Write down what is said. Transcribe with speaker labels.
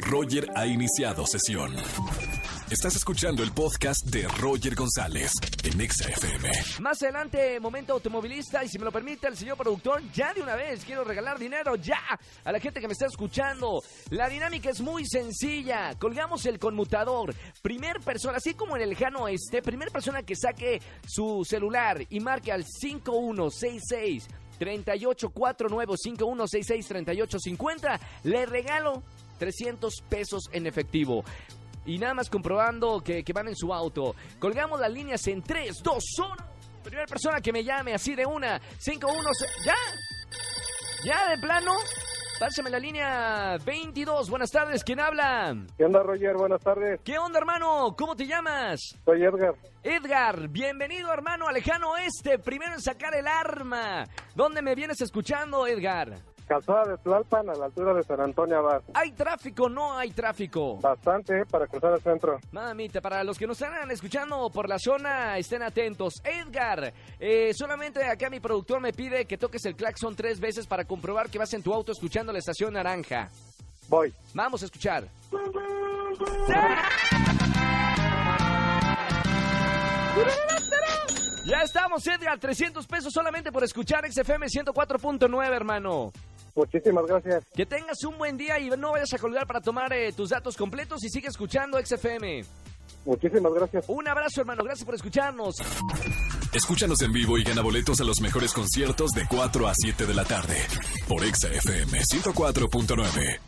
Speaker 1: Roger ha iniciado sesión. Estás escuchando el podcast de Roger González en XFM.
Speaker 2: Más adelante, momento automovilista, y si me lo permite el señor productor, ya de una vez quiero regalar dinero, ya, a la gente que me está escuchando. La dinámica es muy sencilla, colgamos el conmutador. Primer persona, así como en el lejano oeste, primer persona que saque su celular y marque al 5166 3849 5166 3850, le regalo 300 pesos en efectivo. Y nada más comprobando que, que van en su auto. Colgamos las líneas en 3, 2, 1. Primera persona que me llame así de una. 5, 1, ¿Ya? ¿Ya de plano? Pásame la línea 22. Buenas tardes, ¿quién habla?
Speaker 3: ¿Qué onda, Roger? Buenas tardes.
Speaker 2: ¿Qué onda, hermano? ¿Cómo te llamas?
Speaker 3: Soy Edgar.
Speaker 2: Edgar, bienvenido, hermano, a Lejano Oeste. Primero en sacar el arma. ¿Dónde me vienes escuchando, Edgar?
Speaker 3: Calzada de Tlalpan, a la altura de San Antonio Abad.
Speaker 2: ¿Hay tráfico no hay tráfico?
Speaker 3: Bastante, ¿eh? para cruzar el centro.
Speaker 2: Mamita, para los que nos están escuchando por la zona, estén atentos. Edgar, eh, solamente acá mi productor me pide que toques el claxon tres veces para comprobar que vas en tu auto escuchando la estación naranja.
Speaker 3: Voy.
Speaker 2: Vamos a escuchar. Ya estamos, Edgar, 300 pesos solamente por escuchar XFM 104.9, hermano.
Speaker 3: Muchísimas gracias.
Speaker 2: Que tengas un buen día y no vayas a colgar para tomar eh, tus datos completos y sigue escuchando XFM.
Speaker 3: Muchísimas gracias.
Speaker 2: Un abrazo, hermano. Gracias por escucharnos.
Speaker 1: Escúchanos en vivo y gana boletos a los mejores conciertos de 4 a 7 de la tarde por XFM 104.9.